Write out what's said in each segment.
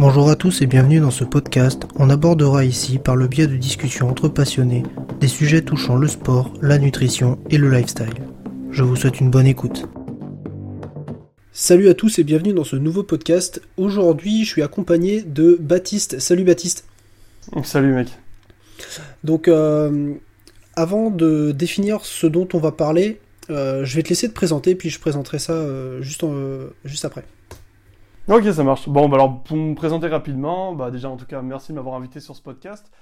Bonjour à tous et bienvenue dans ce podcast. On abordera ici, par le biais de discussions entre passionnés, des sujets touchant le sport, la nutrition et le lifestyle. Je vous souhaite une bonne écoute. Salut à tous et bienvenue dans ce nouveau podcast. Aujourd'hui, je suis accompagné de Baptiste. Salut Baptiste. Salut mec. Donc, euh, avant de définir ce dont on va parler, euh, je vais te laisser te présenter, puis je présenterai ça euh, juste, juste après. Ok, ça marche. Bon, bah alors pour me présenter rapidement, bah déjà en tout cas merci de m'avoir invité sur ce podcast.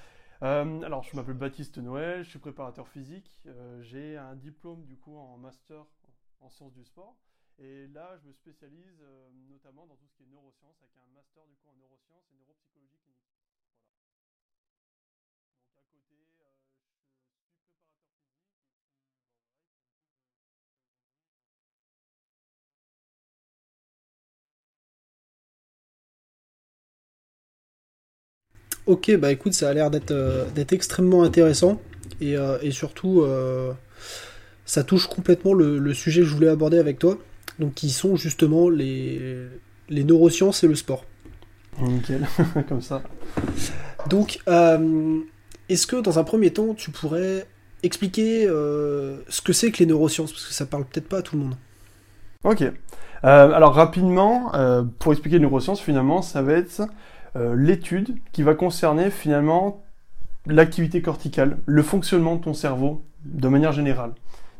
alors je m'appelle Baptiste Noël, je suis préparateur physique. J'ai un diplôme du coup en master en sciences du sport. Et là, je me spécialise notamment dans tout ce qui est neurosciences, avec un master du coup en neurosciences et neuropsychologie Ok, bah écoute, ça a l'air d'être euh, extrêmement intéressant et, euh, surtout euh, ça touche complètement le, sujet que je voulais aborder avec toi, donc qui sont justement les, les neurosciences et le sport. Nickel, comme ça. Donc, est-ce que dans un premier temps, tu pourrais expliquer ce que c'est que les neurosciences, parce que ça parle peut-être pas à tout le monde. Ok. alors rapidement, pour expliquer les neurosciences, finalement, ça va être l'étude qui va concerner finalement l'activité corticale, le fonctionnement de ton cerveau de manière générale.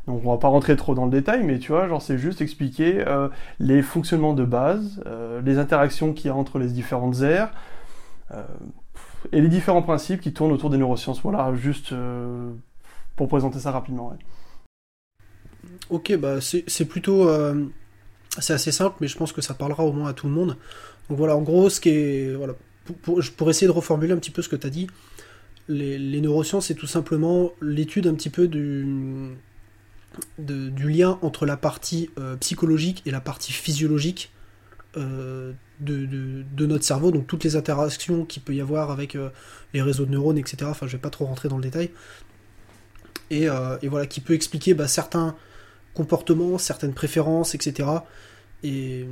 Donc on va pas rentrer trop dans le détail, mais tu vois, genre c'est juste expliquer euh, les fonctionnements de base, euh, les interactions qu'il y a entre les différentes aires, et les différents principes qui tournent autour des neurosciences. Voilà, juste pour présenter ça rapidement. Ok, bah c'est plutôt... c'est assez simple, mais je pense que ça parlera au moins à tout le monde. Donc voilà, en gros, ce qui est... Pour, essayer de reformuler un petit peu ce que tu as dit, les, neurosciences, c'est tout simplement l'étude un petit peu du, lien entre la partie euh, psychologique et la partie physiologique euh, de, notre cerveau, donc toutes les interactions qu'il peut y avoir avec euh, les réseaux de neurones, etc. Enfin, je vais pas trop rentrer dans le détail. Et, voilà, qui peut expliquer bah, certains comportements, certaines préférences, etc. Et,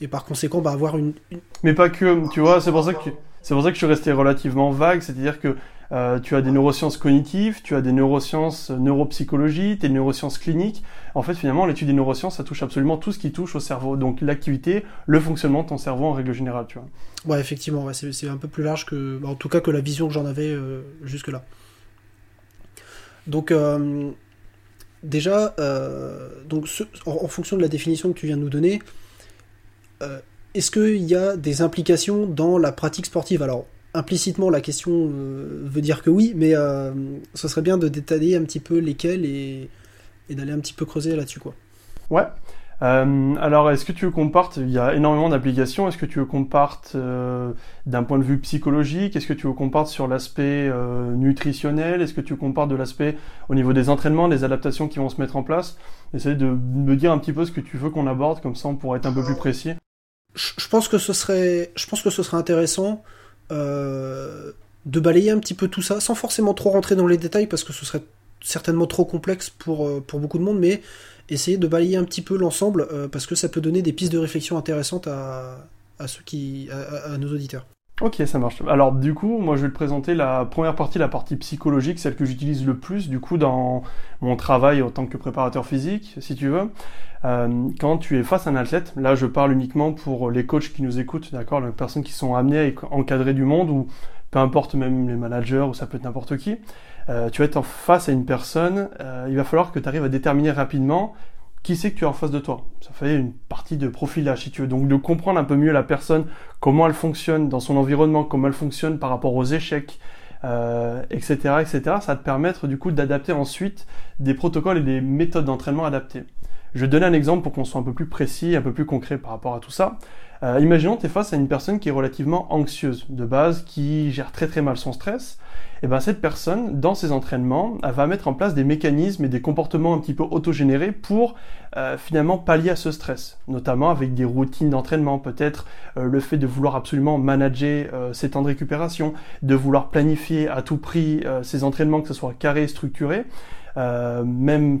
et par conséquent bah, avoir une, Mais pas que, tu vois, c'est pour ça que c'est pour ça que je suis resté relativement vague, c'est-à-dire que euh, tu as des neurosciences cognitives, tu as des neurosciences euh, neuropsychologie, des neurosciences cliniques. En fait, finalement, l'étude des neurosciences, ça touche absolument tout ce qui touche au cerveau. Donc l'activité, le fonctionnement de ton cerveau en règle générale, tu vois. Ouais, effectivement, ouais, c'est un peu plus large que, en tout cas, que la vision que j'en avais euh, jusque-là. Donc, déjà, donc en, fonction de la définition que tu viens de nous donner, euh, est-ce qu'il y a des implications dans la pratique sportive? Alors, implicitement, la question euh, veut dire que oui, mais euh, ce serait bien de détailler un petit peu lesquelles et, et d'aller un petit peu creuser là-dessus, quoi. Ouais. Alors, est-ce que tu veux qu'on parte? Il y a énormément d'applications. Est-ce que tu veux qu'on parte d'un point de vue psychologique? Est-ce que tu veux qu'on parte sur l'aspect nutritionnel? Est-ce que tu veux qu'on parte de l'aspect au niveau des entraînements, des adaptations qui vont se mettre en place? Essaye de me dire un petit peu ce que tu veux qu'on aborde, comme ça on être un peu plus précis. Je pense que ce serait, je pense que ce serait intéressant euh, de balayer un petit peu tout ça, sans forcément trop rentrer dans les détails, parce que ce serait certainement trop complexe pour, euh, pour beaucoup de monde, mais essayer de balayer un petit peu l'ensemble, euh, parce que ça peut donner des pistes de réflexion intéressantes à, à ceux qui, à nos auditeurs. Ok, ça marche. Alors du coup, moi je vais te présenter la première partie, la partie psychologique, celle que j'utilise le plus du coup dans mon travail en tant que préparateur physique, si tu veux. Euh, quand tu es face à un athlète, là je parle uniquement pour les coachs qui nous écoutent, d'accord, les personnes qui sont amenées à encadrer du monde ou peu importe même les managers ou ça peut être n'importe qui. Euh, tu vas être en face à une personne, euh, il va falloir que tu arrives à déterminer rapidement qui c'est que tu as en face de toi. Ça fait une partie de profilage, si tu veux. Donc de comprendre un peu mieux la personne, comment elle fonctionne dans son environnement, comment elle fonctionne par rapport aux échecs, euh, etc., etc. Ça va te permettre du coup d'adapter ensuite des protocoles et des méthodes d'entraînement adaptées. Je vais donner un exemple pour qu'on soit un peu plus précis, un peu plus concret par rapport à tout ça. Euh, imaginons que tu es face à une personne qui est relativement anxieuse de base, qui gère très très mal son stress. Et eh ben cette personne, dans ses entraînements, va mettre en place des mécanismes et des comportements un petit peu autogénérés pour euh, finalement pallier à ce stress, notamment avec des routines d'entraînement, peut-être euh, le fait de vouloir absolument manager ses temps de récupération, de vouloir planifier à tout prix ses entraînements, que ce soit carré, structuré, même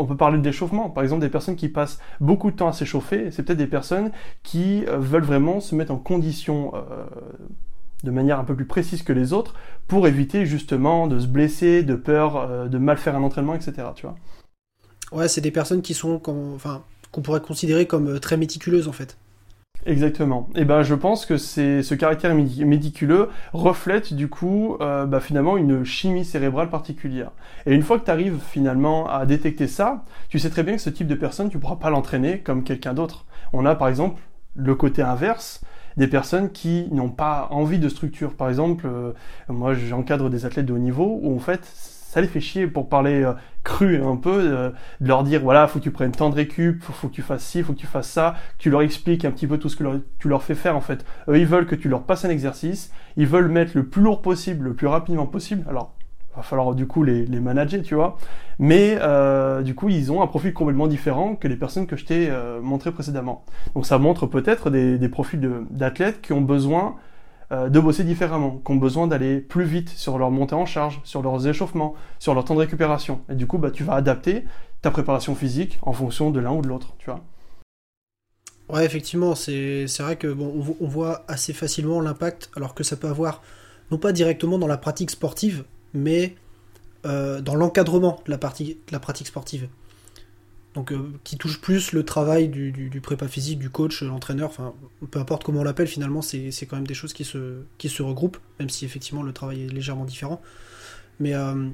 on peut parler d'échauffement. Par exemple, des personnes qui passent beaucoup de temps à s'échauffer, c'est peut-être des personnes qui euh, veulent vraiment se mettre en condition euh, de manière un peu plus précise que les autres pour éviter justement de se blesser, de peur, euh, de mal faire un entraînement, etc. Tu Ouais, c'est des personnes qui sont, enfin, qu'on pourrait considérer comme très méticuleuses en fait. Exactement. Et ben je pense que c'est ce caractère médiculeux reflète du coup euh, bah, finalement une chimie cérébrale particulière. Et une fois que tu arrives finalement à détecter ça, tu sais très bien que ce type de personne tu pourras pas l'entraîner comme quelqu'un d'autre. On a par exemple le côté inverse des personnes qui n'ont pas envie de structure. Par exemple, euh, moi j'encadre des athlètes de haut niveau où en fait ça les fait chier pour parler euh, cru un peu, euh, de leur dire voilà, faut que tu prennes tant de récup, faut, faut que tu fasses ci, faut que tu fasses ça, que tu leur expliques un petit peu tout ce que tu leur fais faire en fait. Eux, ils veulent que tu leur passes un exercice, ils veulent mettre le plus lourd possible, le plus rapidement possible. Alors, va falloir du coup les, manager, tu vois. Mais euh, du coup, ils ont un profil complètement différent que les personnes que je t'ai montrées précédemment. Donc ça montre peut-être des, profils d'athlètes qui ont besoin de bosser différemment, qui ont besoin d'aller plus vite sur leur montée en charge, sur leurs échauffements, sur leur temps de récupération. Et du coup, bah, tu vas adapter ta préparation physique en fonction de l'un ou de l'autre, tu vois. Ouais, effectivement, c'est vrai que on, voit assez facilement l'impact, alors que ça peut avoir, non pas directement dans la pratique sportive, mais euh, dans l'encadrement de la pratique sportive donc euh, qui touche plus le travail du, prépa physique, du coach, l'entraîneur, enfin peu importe comment on l'appelle, finalement c'est quand même des choses qui se, regroupent, même si effectivement le travail est légèrement différent. Mais euh,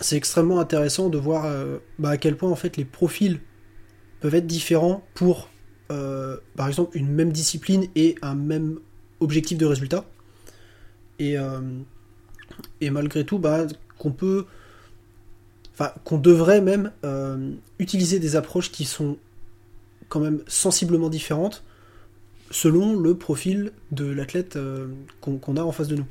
c'est extrêmement intéressant de voir euh, bah, à quel point en fait les profils peuvent être différents pour par exemple une même discipline et un même objectif de résultat. Et, et malgré tout, bah, qu'on peut qu'on devrait même euh, utiliser des approches qui sont quand même sensiblement différentes selon le profil de l'athlète euh, qu'on a en face de nous.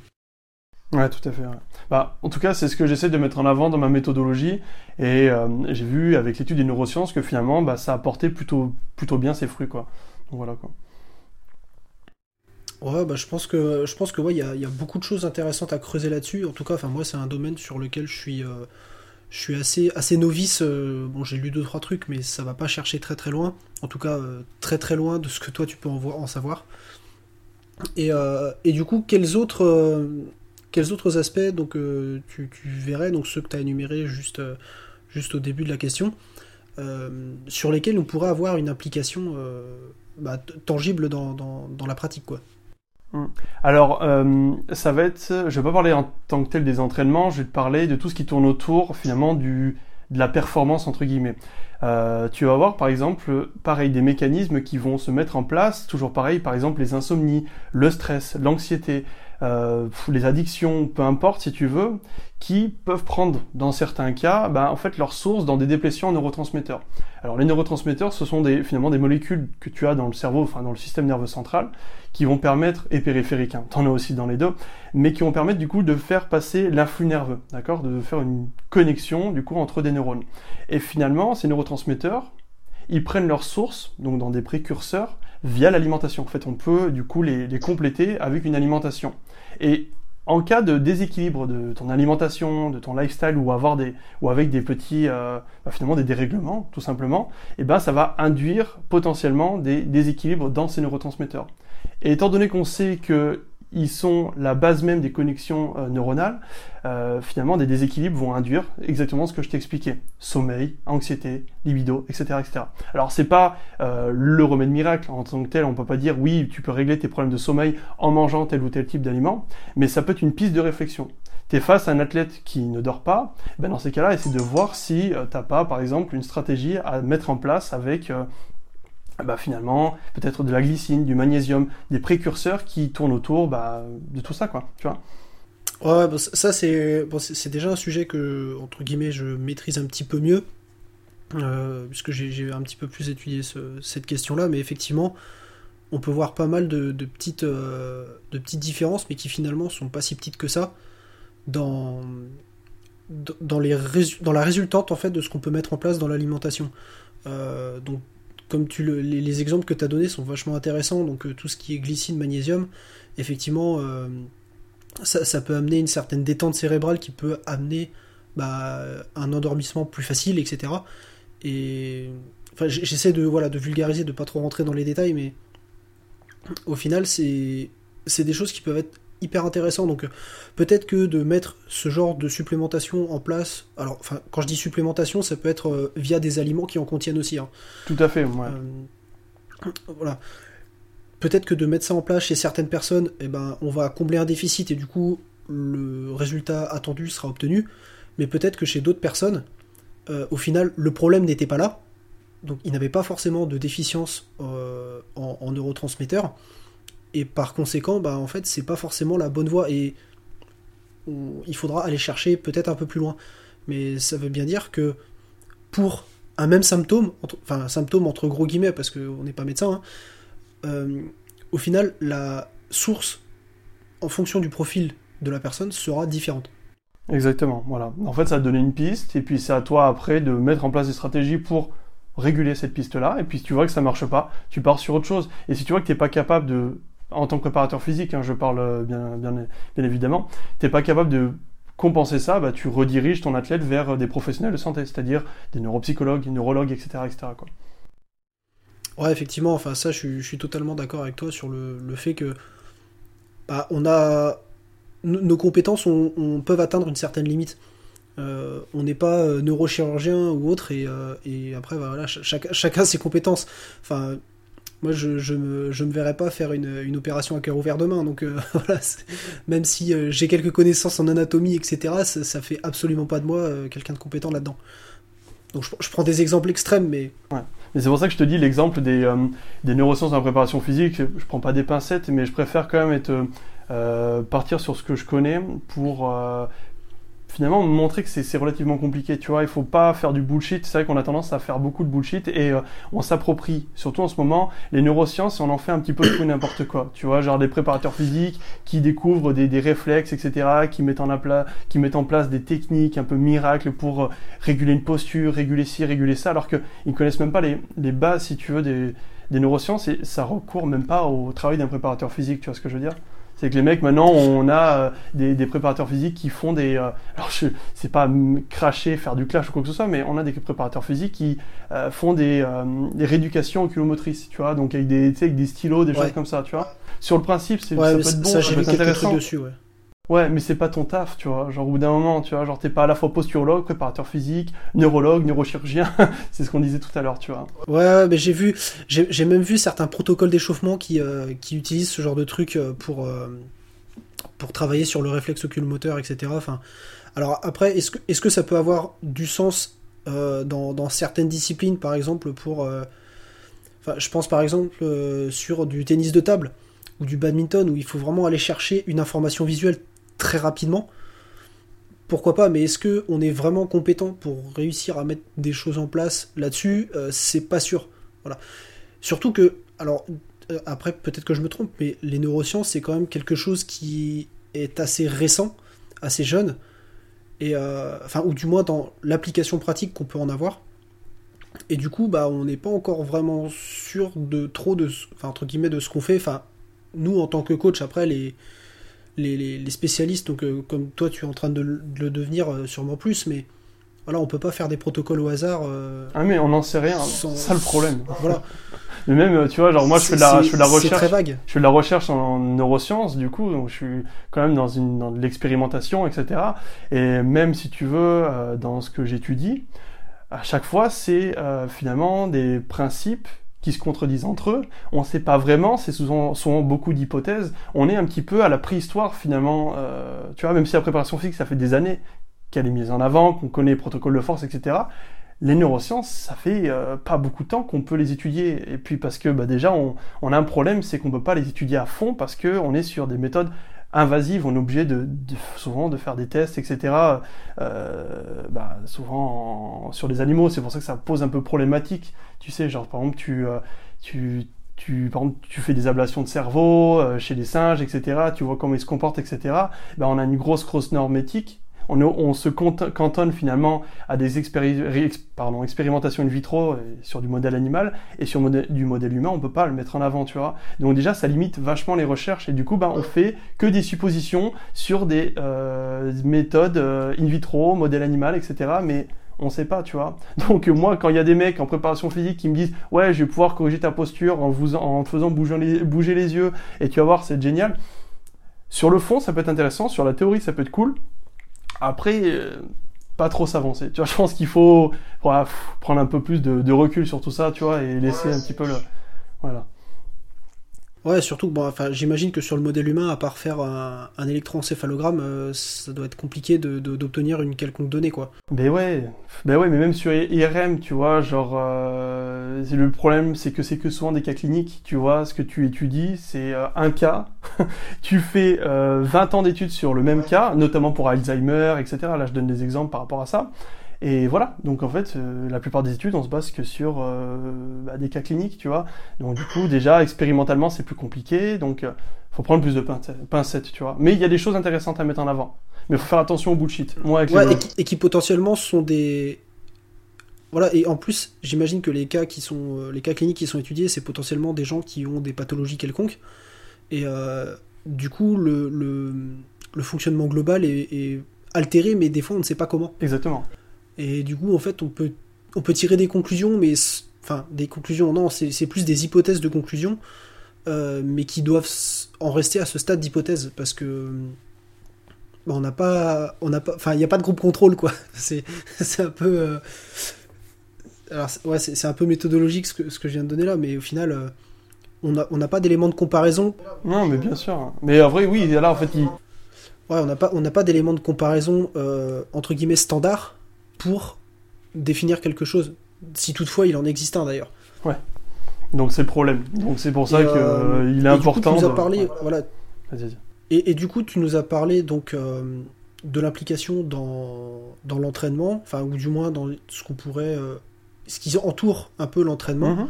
Ouais, tout à fait. Bah, en tout cas, c'est ce que j'essaie de mettre en avant dans ma méthodologie. Et euh, j'ai vu avec l'étude des neurosciences que finalement, bah, ça a porté plutôt, plutôt bien ses fruits. Quoi. Donc voilà quoi. Ouais, bah, je pense que je pense que ouais, il y, a, beaucoup de choses intéressantes à creuser là-dessus. En tout cas, enfin moi, c'est un domaine sur lequel je suis je suis assez, assez novice. Euh, bon, j'ai lu deux trois trucs, mais ça va pas chercher très très loin. En tout cas, euh, très très loin de ce que toi tu peux en, en savoir. Et, euh, et, du coup, quels autres, quels autres aspects donc tu, tu, verrais donc ceux que tu as énumérés juste, juste au début de la question, sur lesquels on pourrait avoir une implication bah, tangible dans, dans, dans la pratique quoi. Mm. Alors, euh, ça va être, je vais pas parler en tant que tel des entraînements, je vais te parler de tout ce qui tourne autour finalement du, de la performance entre guillemets. Euh, tu vas voir par exemple, pareil, des mécanismes qui vont se mettre en place, toujours pareil, par exemple les insomnies, le stress, l'anxiété, euh, les addictions, peu importe si tu veux, qui peuvent prendre dans certains cas ben, en fait leur source dans des déplétions en neurotransmetteurs. Alors les neurotransmetteurs ce sont finalement des molécules que tu as dans le cerveau, enfin dans le système nerveux central, qui vont permettre, et périphérique, hein, t'en as aussi dans les deux, mais qui vont permettre du coup de faire passer l'influx nerveux, d'accord, de faire une connexion du coup entre des neurones. Et finalement ces neurotransmetteurs, ils prennent leur source, donc dans des précurseurs, via l'alimentation. En fait, on peut du coup les, compléter avec une alimentation. Et en cas de déséquilibre de ton alimentation, de ton lifestyle ou avoir des ou avec des petits euh, bah, finalement des dérèglements tout simplement, et eh ben ça va induire potentiellement des déséquilibres dans ces neurotransmetteurs. Et étant donné qu'on sait que ils sont la base même des connexions euh, neuronales, euh, finalement des déséquilibres vont induire exactement ce que je t'ai expliqué. Sommeil, anxiété, libido, etc. etc. Alors c'est pas euh, le remède miracle en tant que tel, on peut pas dire oui, tu peux régler tes problèmes de sommeil en mangeant tel ou tel type d'aliment, mais ça peut être une piste de réflexion. Tu es face à un athlète qui ne dort pas, ben dans ces cas-là, essaie de voir si t'as pas, par exemple, une stratégie à mettre en place avec bah, finalement peut-être de la glycine, du magnésium, des précurseurs qui tournent autour bah, de tout ça, quoi. Tu vois Ouais, bah, ça c'est bon, déjà un sujet que entre guillemets je maîtrise un petit peu mieux euh, puisque j'ai un petit peu plus étudié cette question-là, mais effectivement on peut voir pas mal de, petites euh, de petites différences, mais qui finalement sont pas si petites que ça dans dans les dans la résultante en fait de ce qu'on peut mettre en place dans l'alimentation. Euh, donc comme les, exemples que tu as donnés sont vachement intéressants, donc euh, tout ce qui est glycine, magnésium, effectivement, euh, ça, peut amener une certaine détente cérébrale qui peut amener bah, un endormissement plus facile, etc. et j'essaie de voilà de vulgariser, de pas trop rentrer dans les détails, mais au final, c'est des choses qui peuvent être hyper intéressantes. Donc peut-être que de mettre ce genre de supplémentation en place, alors enfin quand je dis supplémentation, ça peut être euh, via des aliments qui en contiennent aussi. Hein. Tout à fait. Ouais. Euh, voilà. Peut-être que de mettre ça en place chez certaines personnes, eh ben, on va combler un déficit et du coup le résultat attendu sera obtenu. Mais peut-être que chez d'autres personnes, euh, au final, le problème n'était pas là. Donc ils n'avaient pas forcément de déficience en, en neurotransmetteurs et par conséquent, bah, en fait, c'est pas forcément la bonne voie. Et il faudra aller chercher peut-être un peu plus loin. Mais ça veut bien dire que pour un même symptôme, enfin un symptôme entre gros guillemets, parce qu'on n'est pas médecin, hein, euh, au final, la source, en fonction du profil de la personne, sera différente. Exactement, voilà. En fait, ça va te donner une piste, et puis c'est à toi après de mettre en place des stratégies pour réguler cette piste-là, et puis si tu vois que ça marche pas, tu pars sur autre chose. Et si tu vois que tu n'es pas capable de en tant que préparateur physique, hein, je parle euh, bien, bien, bien évidemment, tu n'es pas capable de compenser ça, bah, tu rediriges ton athlète vers des professionnels de santé, c'est-à-dire des neuropsychologues, des neurologues, etc. etc. Ouais, effectivement, enfin ça, je, suis totalement d'accord avec toi sur le, fait que bah, on a nos compétences on, peuvent atteindre une certaine limite. Euh, on n'est pas euh, neurochirurgien ou autre et, après bah, voilà, chacun ses compétences. Moi je, je, me, je me verrais pas faire une, une opération à cœur ouvert demain. Donc euh, voilà, même si euh, j'ai quelques connaissances en anatomie, etc., ça, ça fait absolument pas de moi euh, quelqu'un de compétent là-dedans. Donc je, prends des exemples extrêmes, mais. Ouais. Mais c'est pour ça que je te dis l'exemple des, des neurosciences en préparation physique. Je prends pas des pincettes, mais je préfère quand même être, partir sur ce que je connais pour finalement montrer que c'est relativement compliqué, tu vois, il faut pas faire du bullshit, c'est vrai qu'on a tendance à faire beaucoup de bullshit et euh, on s'approprie, surtout en ce moment, les neurosciences, on en fait un petit peu tout n'importe quoi, tu vois, genre des préparateurs physiques qui découvrent des, réflexes, etc., qui mettent, en place des techniques un peu miracles pour euh, réguler une posture, réguler ci, réguler ça, alors qu'ils ne connaissent même pas les, bases, si tu veux, des neurosciences et ça recourt même pas au travail d'un préparateur physique, tu vois ce que je veux dire c'est que les mecs, maintenant, on a euh, des, préparateurs physiques qui font des. Euh, alors, je c'est pas cracher, faire du clash ou quoi que ce soit, mais on a des préparateurs physiques qui euh, font des, des rééducations oculomotrices, tu vois, donc avec des, avec des stylos, des choses comme ça, tu vois. Sur le principe, c'est ça peut être bon, ça, ça peut être intéressant. Dessus, ouais. Ouais, mais c'est pas ton taf, tu vois. Genre, au bout d'un moment, tu vois, genre, t'es pas à la fois posturologue, préparateur physique, neurologue, neurochirurgien. c'est ce qu'on disait tout à l'heure, tu vois. Ouais, mais j'ai vu, j'ai même vu certains protocoles d'échauffement qui, euh, qui utilisent ce genre de truc euh, pour, euh, pour travailler sur le réflexe oculomoteur, etc. Enfin, alors après, est-ce que, est-ce que ça peut avoir du sens dans, dans, certaines disciplines, par exemple, pour. Enfin, je pense par exemple sur du tennis de table ou du badminton où il faut vraiment aller chercher une information visuelle très rapidement. Pourquoi pas, mais est-ce que on est vraiment compétent pour réussir à mettre des choses en place là-dessus? Euh, C'est pas sûr. Voilà. Surtout que, alors, euh, après, peut-être que je me trompe, mais les neurosciences, c'est quand même quelque chose qui est assez récent, assez jeune, et euh, enfin, ou du moins dans l'application pratique qu'on peut en avoir. Et du coup, bah, on n'est pas encore vraiment sûr de trop de, enfin, entre guillemets, de ce qu'on fait. Enfin, nous, en tant que coach, après, les, les, spécialistes, donc euh, comme toi tu es en train de, le devenir euh, sûrement plus, mais voilà, on peut pas faire des protocoles au hasard. Euh, ah mais on n'en sait rien, c'est ça le problème. Voilà. mais même, tu vois, genre moi je fais de la, je fais la recherche. Très vague. Je fais de la recherche en neurosciences, du coup, donc je suis quand même dans, une, dans de l'expérimentation, etc. Et même si tu veux, dans ce que j'étudie, à chaque fois, c'est finalement des principes qui se contredisent entre eux. On ne sait pas vraiment, c'est souvent, beaucoup d'hypothèses. On est un petit peu à la préhistoire finalement. Euh, tu vois, même si la préparation physique, ça fait des années qu'elle est mise en avant, qu'on connaît les protocoles de force, etc. Les neurosciences, ça fait euh, pas beaucoup de temps qu'on peut les étudier. Et puis parce que bah, déjà, on, a un problème, c'est qu'on peut pas les étudier à fond parce qu'on est sur des méthodes invasives, on est obligé de, souvent de faire des tests, etc. Euh, bah, souvent sur les animaux, c'est pour ça que ça pose un peu problématique. Tu sais, genre par exemple, tu, euh, tu, tu, tu fais des ablations de cerveau euh, chez les singes, etc. Tu vois comment ils se comportent, etc. Bah, on a une grosse grosse norme éthique on, se cantonne finalement à des expérimentations in vitro euh, sur du modèle animal et sur du modèle humain, on peut pas le mettre en avant, tu vois. Donc déjà, ça limite vachement les recherches et du coup, ben, on fait que des suppositions sur des méthodes in vitro, modèle animal, etc. Mais On sait pas, tu vois. Donc moi, quand il y a des mecs en préparation physique qui me disent ouais, je vais pouvoir corriger ta posture en, vous, en te faisant bouger les, bouger les yeux et tu vas voir, c'est génial. Sur le fond, ça peut être intéressant. Sur la théorie, ça peut être cool. Après, euh, pas trop s'avancer. Tu vois, je pense qu'il faut prendre un peu plus de, de, recul sur tout ça, tu vois, et laisser un petit peu le, voilà. Ouais, surtout, bon, enfin, j'imagine que sur le modèle humain, à part faire un, électroencéphalogramme, euh, ça doit être compliqué d'obtenir de, une quelconque donnée, quoi. Ben ouais, ben ouais, mais même sur IRM, tu vois, genre, euh, le problème, c'est que c'est que souvent des cas cliniques, tu vois, ce que tu étudies, c'est euh, un cas, tu fais 20 ans d'études sur le même cas, notamment pour Alzheimer, etc. Là, je donne des exemples par rapport à ça. Et voilà, donc en fait, euh, la plupart des études, on se base que sur euh, bah, des cas cliniques, tu vois. Donc du coup, déjà, expérimentalement, c'est plus compliqué, donc euh, faut prendre plus de pincettes, tu vois. Mais il y a des choses intéressantes à mettre en avant. Mais faut faire attention au bullshit. Moi, ouais, et, qui, potentiellement sont des... Voilà, et en plus, j'imagine que les cas, qui sont, les cas cliniques qui sont étudiés, c'est potentiellement des gens qui ont des pathologies quelconques. Et du coup, le, le, le fonctionnement global est, est altéré, mais des fois, on ne sait pas comment. Exactement. Et du coup, en fait, on peut, on peut tirer des conclusions, mais. Enfin, des conclusions, non, c'est plus des hypothèses de conclusion, euh, mais qui doivent en rester à ce stade d'hypothèse, parce que. on n'a pas. On n'a pas. Enfin, il n'y a pas de groupe contrôle, quoi. C'est un peu. Euh, alors, ouais, c'est un peu méthodologique ce que, ce que je viens de donner là, mais au final. Euh, on n'a on pas d'éléments de comparaison. Non, mais bien sûr. Mais en vrai, oui, là, en fait, il... Ouais, on n'a pas, on pas d'éléments de comparaison, entre guillemets, standard pour définir quelque chose. Si toutefois il en existe un d'ailleurs. Ouais. Donc c'est le problème. Donc c'est pour ça qu'il euh, est important. tu nous as parlé, voilà. Et, du coup, tu nous as parlé donc euh, de l'implication dans, dans l'entraînement, enfin ou du moins dans ce qu'on pourrait, euh, ce qui entoure un peu l'entraînement.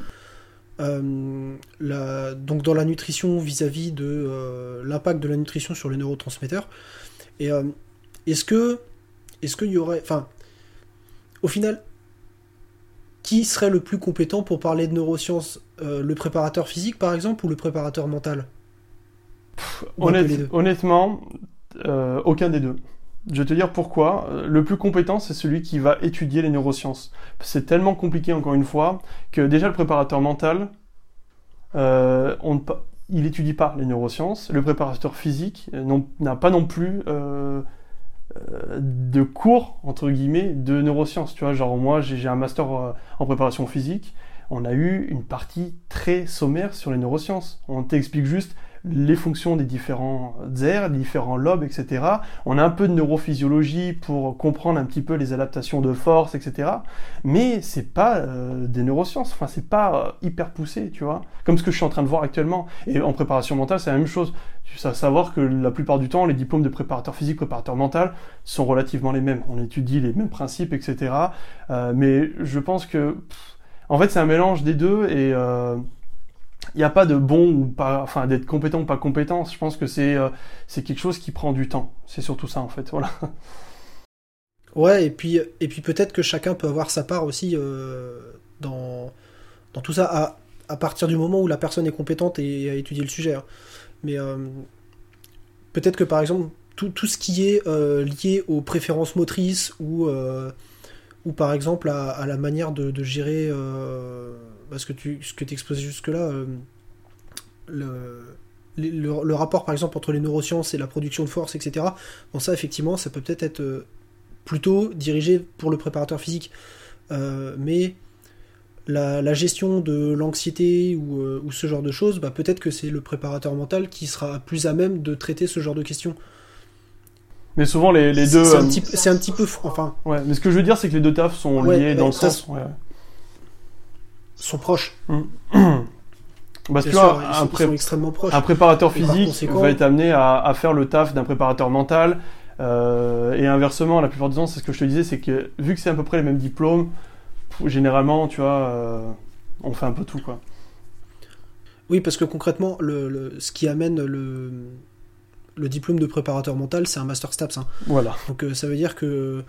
Mhm. la, donc dans la nutrition vis-à-vis de l'impact de la nutrition sur les neurotransmetteurs. Et est-ce que est-ce qu'il y aurait, enfin, au final, qui serait le plus compétent pour parler de neurosciences euh, Le préparateur physique, par exemple, ou le préparateur mental? Honnêtement, euh, aucun des deux. Je vais te dire pourquoi. Le plus compétent, c'est celui qui va étudier les neurosciences. C'est tellement compliqué, encore une fois, que déjà le préparateur mental, euh, on, il n'étudie pas les neurosciences. Le préparateur physique n'a pas non plus euh, de cours entre guillemets de neurosciences. Tu vois genre moi j'ai un master euh, en préparation physique. On a eu une partie très sommaire sur les neurosciences. On t'explique juste les fonctions des différents aires, différents lobes, etc. On a un peu de neurophysiologie pour comprendre un petit peu les adaptations de force, etc. Mais c'est pas euh, des neurosciences, enfin c'est pas hyper poussé, tu vois. Comme ce que je suis en train de voir actuellement. Et en préparation mentale, c'est la même chose. Tu sais savoir que la plupart du temps, les diplômes de préparateur physique, préparateur mental sont relativement les mêmes. On étudie les mêmes principes, etc. Euh, mais je pense que, en fait, c'est un mélange des deux et euh, il n'y a pas de bon ou pas, enfin d'être compétent ou pas compétent. Je pense que c'est euh, c'est quelque chose qui prend du temps. C'est surtout ça en fait. Voilà. Ouais, et puis et puis peut-être que chacun peut avoir sa part aussi dans dans tout ça à, partir du moment où la personne est compétente et a étudié le sujet. Hein. Mais euh, peut-être que par exemple, tout, ce qui est euh, lié aux préférences motrices euh, ou par exemple à, la manière de, gérer parce que tu, ce que tu exposais jusque-là, le, le, rapport par exemple entre les neurosciences et la production de force, etc. Bon, ça effectivement, ça peut peut-être être plutôt dirigé pour le préparateur physique. mais la, gestion de l'anxiété euh, ou, ce genre de choses, bah, peut-être que c'est le préparateur mental qui sera plus à même de traiter ce genre de questions. Mais souvent les, deux. C'est un, euh, un, petit peu. Enfin. Ouais, mais ce que je veux dire, c'est que les deux tafs sont liés dans le sens. Ouais. Sont proches. Parce que un, extrêmement proches. un préparateur physique va être amené à, faire le taf d'un préparateur mental. Euh, et inversement, la plupart du temps, c'est ce que je te disais, c'est que vu que c'est à peu près les mêmes diplômes, généralement, tu vois, euh, on fait un peu tout, quoi. Oui, parce que concrètement, le, ce qui amène le, le diplôme de préparateur mental, c'est un master STAPS. Hein. Voilà. Donc euh, ça veut dire que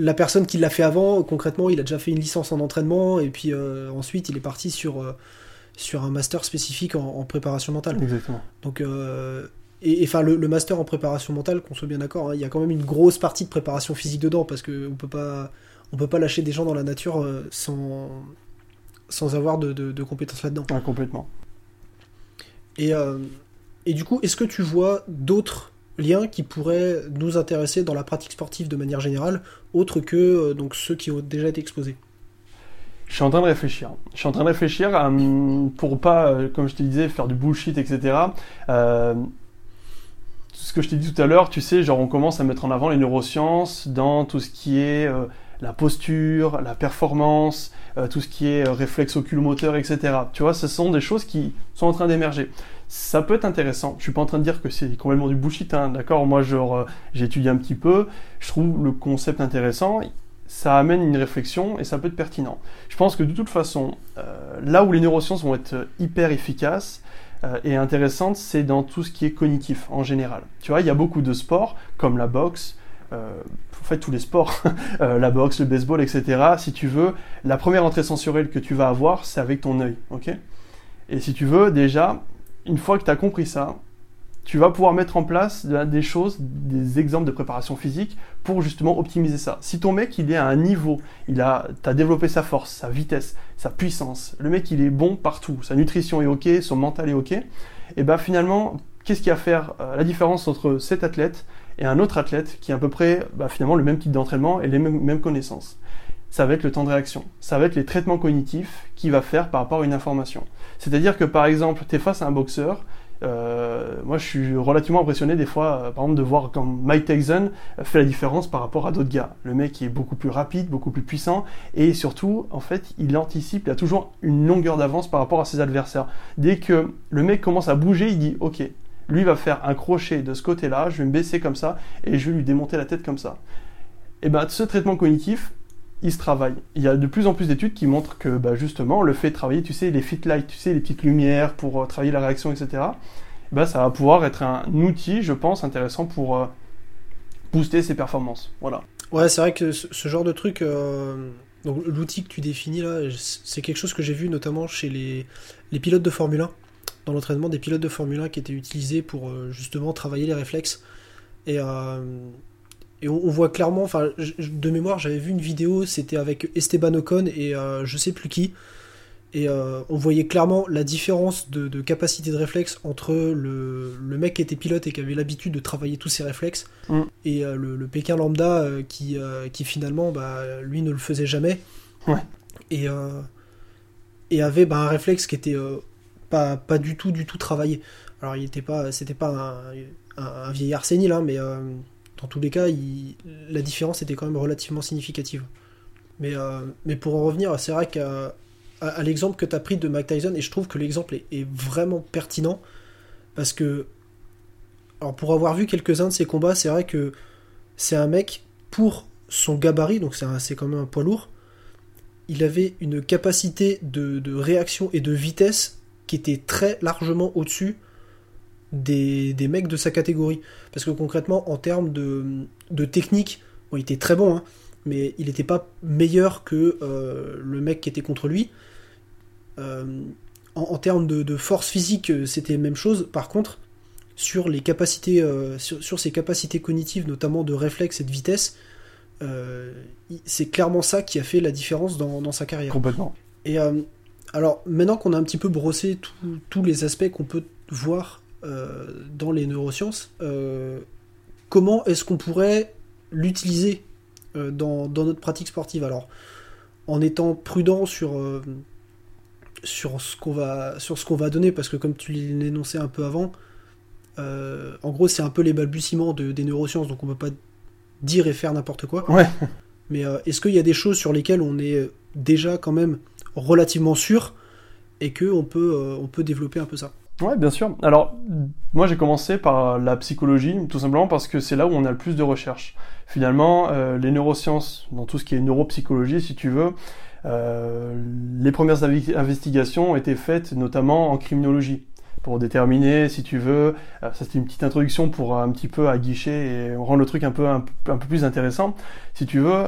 la personne qui l'a fait avant, concrètement, il a déjà fait une licence en entraînement, et puis euh, ensuite, il est parti sur, sur un master spécifique en, préparation mentale. Exactement. Donc, et enfin, le, master en préparation mentale, qu'on soit bien d'accord, hein, il y a quand même une grosse partie de préparation physique dedans, parce qu'on peut pas on peut pas lâcher des gens dans la nature sans, sans avoir de, compétences là-dedans. complètement. Et, et du coup, est-ce que tu vois d'autres liens qui pourraient nous intéresser dans la pratique sportive de manière générale, autres que donc ceux qui ont déjà été exposés je suis en train de réfléchir. Je suis en train de réfléchir euh, pour pas, euh, comme je te disais, faire du bullshit, etc. Euh, ce que je t'ai dit tout à l'heure, tu sais, genre on commence à mettre en avant les neurosciences dans tout ce qui est la posture, la performance, tout ce qui est réflexe oculomoteur, etc. Tu vois, ce sont des choses qui sont en train d'émerger. Ça peut être intéressant. Je suis pas en train de dire que c'est complètement du bullshit, hein, d'accord? Moi, genre, étudié un petit peu. Je trouve le concept intéressant ça amène une réflexion et ça peut être pertinent. Je pense que de toute façon, euh, là où les neurosciences vont être hyper efficaces euh, et intéressantes, c'est dans tout ce qui est cognitif en général. Tu vois, il y a beaucoup de sports comme la boxe, euh, en fait tous les sports, la boxe, le baseball, etc. Si tu veux, la première entrée sensorielle que tu vas avoir, c'est avec ton œil, ok? Et si tu veux, déjà, une fois que tu as compris ça, tu vas pouvoir mettre en place des choses, des exemples de préparation physique pour justement optimiser ça. Si ton mec il est à un niveau, il a, développé sa force, sa vitesse, sa puissance, le mec il est bon partout, sa nutrition est ok, son mental est ok, et ben finalement, qu'est-ce qui va faire euh, la différence entre cet athlète et un autre athlète qui a à peu près bah, finalement le même type d'entraînement et les mêmes connaissances? Ça va être le temps de réaction. Ça va être les traitements cognitifs qu'il va faire par rapport à une information. C'est-à-dire que par exemple, tu es face à un boxeur, euh, moi, je suis relativement impressionné des fois, euh, par exemple, de voir quand Mike Tyson fait la différence par rapport à d'autres gars. Le mec est beaucoup plus rapide, beaucoup plus puissant, et surtout, en fait, il anticipe, il a toujours une longueur d'avance par rapport à ses adversaires. Dès que le mec commence à bouger, il dit, ok, lui va faire un crochet de ce côté-là, je vais me baisser comme ça, et je vais lui démonter la tête comme ça. Et ben, ce traitement cognitif, il se travaille. Il y a de plus en plus d'études qui montrent que bah, justement le fait de travailler, tu sais, les fit lights, tu sais, les petites lumières pour euh, travailler la réaction, etc. Bah, ça va pouvoir être un outil, je pense, intéressant pour euh, booster ses performances. Voilà. Ouais, c'est vrai que ce, genre de truc, euh, l'outil que tu définis là, c'est quelque chose que j'ai vu notamment chez les, les pilotes de Formule 1, dans l'entraînement des pilotes de Formule 1 qui étaient utilisés pour justement travailler les réflexes. Et et on, voit clairement, enfin, de mémoire, j'avais vu une vidéo, c'était avec Esteban Ocon et euh, je sais plus qui. Et euh, on voyait clairement la différence de, capacité de réflexe entre le, mec qui était pilote et qui avait l'habitude de travailler tous ses réflexes mm. et euh, le, Pékin lambda qui, qui finalement, bah, lui ne le faisait jamais. Ouais. Et, et avait bah, un réflexe qui était pas, pas du tout, du tout travaillé. Alors, il était pas, c'était pas un, un, vieillard sénile, hein, mais dans tous les cas, la différence était quand même relativement significative. Mais, euh, pour en revenir, c'est vrai qu'à l'exemple que tu as pris de Mike Tyson, et je trouve que l'exemple est, vraiment pertinent, parce que, pour avoir vu quelques-uns de ses combats, c'est vrai que c'est un mec, pour son gabarit, donc c'est quand même un poids lourd, il avait une capacité de réaction et de vitesse qui était très largement au-dessus des, mecs de sa catégorie. Parce que concrètement, en termes de, technique, il était très bon, hein, mais il n'était pas meilleur que euh, le mec qui était contre lui. Euh, en, termes de, force physique, c'était la même chose. Par contre, sur, les capacités, euh, sur, ses capacités cognitives, notamment de réflexe et de vitesse, c'est clairement ça qui a fait la différence dans, sa carrière. Complètement. Et alors, maintenant qu'on a un petit peu brossé tous les aspects qu'on peut voir euh, dans les neurosciences, euh, comment est-ce qu'on pourrait l'utiliser euh, dans, notre pratique sportive? Alors, en étant prudent sur, sur ce qu'on va, sur ce qu'on va donner, parce que comme tu l'énonçais un peu avant, en gros, c'est un peu les balbutiements des neurosciences, donc on ne peut pas dire et faire n'importe quoi. Ouais. Mais est-ce qu'il y a des choses sur lesquelles on est déjà quand même relativement sûr et qu'on peut, on peut développer un peu ça? Ouais, bien sûr. Alors, moi, j'ai commencé par la psychologie, tout simplement parce que c'est là où on a le plus de recherches. Finalement, euh, les neurosciences, dans tout ce qui est neuropsychologie, si tu veux, euh, les premières investigations ont été faites notamment en criminologie pour déterminer, si tu veux, euh, ça c'était une petite introduction pour un petit peu aguicher et rendre le truc un peu un, peu plus intéressant. Si tu veux,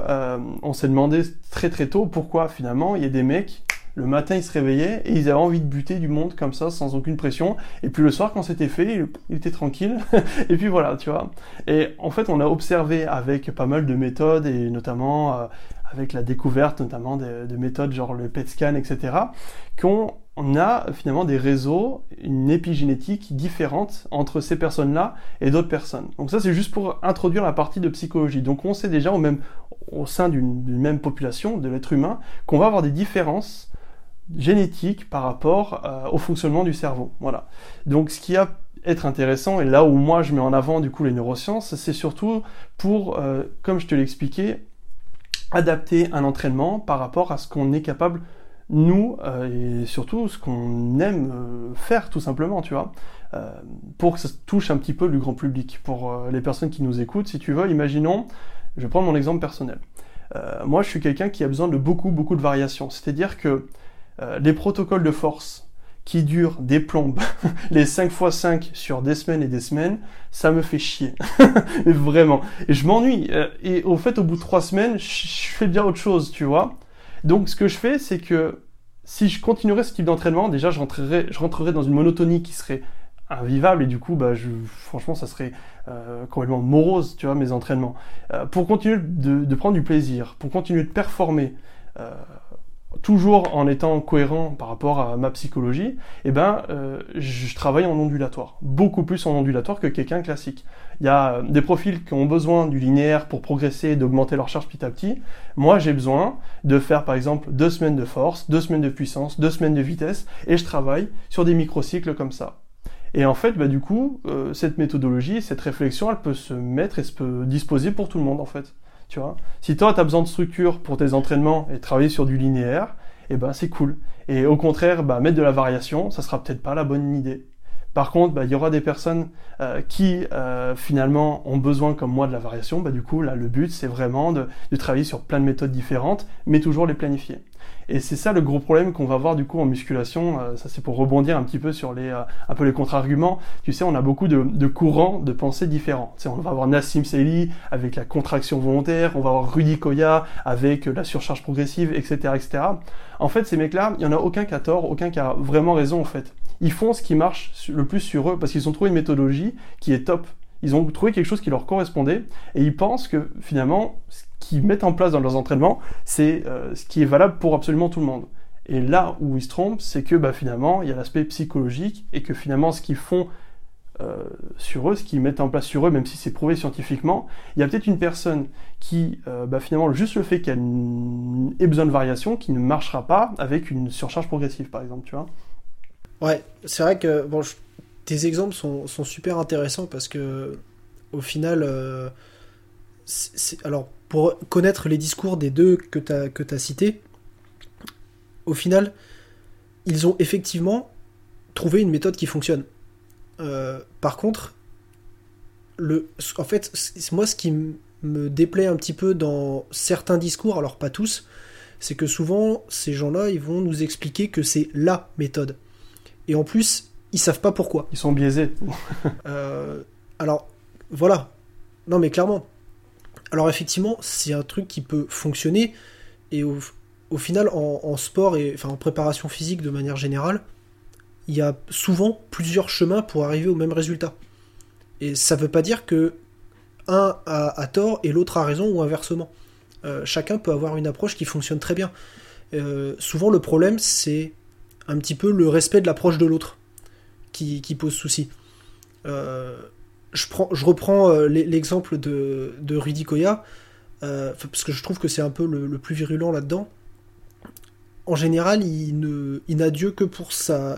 on s'est demandé très très tôt pourquoi finalement il y a des mecs le matin, ils se réveillaient et ils avaient envie de buter du monde comme ça, sans aucune pression. Et puis le soir, quand c'était fait, il était tranquille. et puis voilà, tu vois. Et en fait, on a observé avec pas mal de méthodes et notamment euh, avec la découverte notamment de, méthodes genre le PET scan, etc., qu'on a finalement des réseaux, une épigénétique différente entre ces personnes-là et d'autres personnes. Donc ça, c'est juste pour introduire la partie de psychologie. Donc on sait déjà au, même, au sein d'une même population, de l'être humain, qu'on va avoir des différences génétiques par rapport euh, au fonctionnement du cerveau. Voilà. Donc ce qui a être intéressant, et là où moi je mets en avant du coup les neurosciences, c'est surtout pour, euh, comme je te l'ai expliqué, adapter un entraînement par rapport à ce qu'on est capable, nous, euh, et surtout ce qu'on aime faire tout simplement, tu vois, pour que ça touche un petit peu le grand public. Pour les personnes qui nous écoutent, si tu veux, imaginons, je vais prendre mon exemple personnel. moi, je suis quelqu'un qui a besoin de beaucoup, beaucoup de variations. C'est-à-dire que les protocoles de force, qui dure des plombes, les 5 x 5 sur des semaines et des semaines, ça me fait chier. Vraiment. Et je m'ennuie. Euh, et au fait, au bout de 3 semaines, je fais bien autre chose, tu vois. Donc ce que je fais, c'est que si je continuerais ce type d'entraînement, déjà je rentrerais, je dans une monotonie qui serait invivable et du coup, bah, je, franchement, ça serait euh, complètement morose, tu vois, mes entraînements. Euh, pour continuer de, prendre du plaisir, pour continuer de performer, euh, toujours en étant cohérent par rapport à ma psychologie, eh ben, euh, je travaille en ondulatoire, beaucoup plus en ondulatoire que quelqu'un classique. Il y a des profils qui ont besoin du linéaire pour progresser et d'augmenter leur charge petit à petit. Moi, j'ai besoin de faire par exemple deux semaines de force, deux semaines de puissance, deux semaines de vitesse, et je travaille sur des microcycles comme ça. Et en fait, bah, du coup, euh, cette méthodologie, cette réflexion, elle peut se mettre et se peut disposer pour tout le monde en fait. Si toi, tu as besoin de structure pour tes entraînements et travailler sur du linéaire, eh ben, c'est cool. Et au contraire, bah, mettre de la variation, ça sera peut-être pas la bonne idée. Par contre, bah, il y aura des personnes euh, qui euh, finalement ont besoin, comme moi, de la variation. Bah, du coup, là, le but, c'est vraiment de, travailler sur plein de méthodes différentes, mais toujours les planifier. Et c'est ça le gros problème qu'on va voir du coup en musculation. Euh, ça, c'est pour rebondir un petit peu sur les un peu les contre-arguments. Tu sais, on a beaucoup de, courants de pensée différents. Tu sais, on va avoir Nassim Seli avec la contraction volontaire, on va avoir Rudy Koya avec la surcharge progressive, etc., etc. En fait, ces mecs-là, il y en a aucun qui a tort, aucun qui a vraiment raison en fait ils font ce qui marche le plus sur eux parce qu'ils ont trouvé une méthodologie qui est top. Ils ont trouvé quelque chose qui leur correspondait et ils pensent que finalement, qu'ils mettent en place dans leurs entraînements, c'est euh, ce qui est valable pour absolument tout le monde. Et là où ils se trompent, c'est que bah, finalement, il y a l'aspect psychologique et que finalement, ce qu'ils font euh, sur eux, ce qu'ils mettent en place sur eux, même si c'est prouvé scientifiquement, il y a peut-être une personne qui, euh, bah, finalement, juste le fait qu'elle ait besoin de variation, qui ne marchera pas avec une surcharge progressive, par exemple, tu vois. Ouais, c'est vrai que bon, tes exemples sont, super intéressants parce que au final, euh, alors pour connaître les discours des deux que tu as, que as cités, au final, ils ont effectivement trouvé une méthode qui fonctionne. Euh, par contre, le, en fait, moi, ce qui me déplaît un petit peu dans certains discours, alors pas tous, c'est que souvent, ces gens-là, ils vont nous expliquer que c'est LA méthode. Et en plus, ils savent pas pourquoi. Ils sont biaisés. Euh, alors, voilà. Non, mais clairement. Alors, effectivement, c'est un truc qui peut fonctionner. Et au, final, en, sport et en préparation physique de manière générale, il y a souvent plusieurs chemins pour arriver au même résultat. Et ça veut pas dire que un a, tort et l'autre a raison ou inversement. Euh, chacun peut avoir une approche qui fonctionne très bien. Euh, souvent, le problème, c'est un petit peu le respect de l'approche de l'autre qui, pose souci. Euh, je, prends, je reprends euh, l'exemple de, de Rudy Koya, euh, parce que je trouve que c'est un peu le, plus virulent là-dedans. En général, il, n'a Dieu que pour, sa,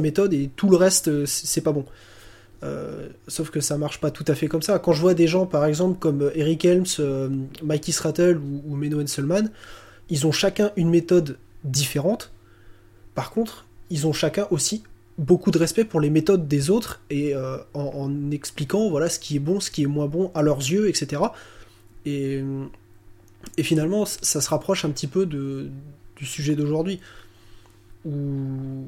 méthode et tout le reste, c'est pas bon. sauf que ça marche pas tout à fait comme ça. Quand je vois des gens, par exemple, comme Eric Helms, Mikey Strattle ou, ou Menno Henselman, ils ont chacun une méthode différente par contre, ils ont chacun aussi beaucoup de respect pour les méthodes des autres et euh, en, expliquant voilà ce qui est bon, ce qui est moins bon à leurs yeux, etc. Et, et finalement, ça se rapproche un petit peu de, du sujet d'aujourd'hui où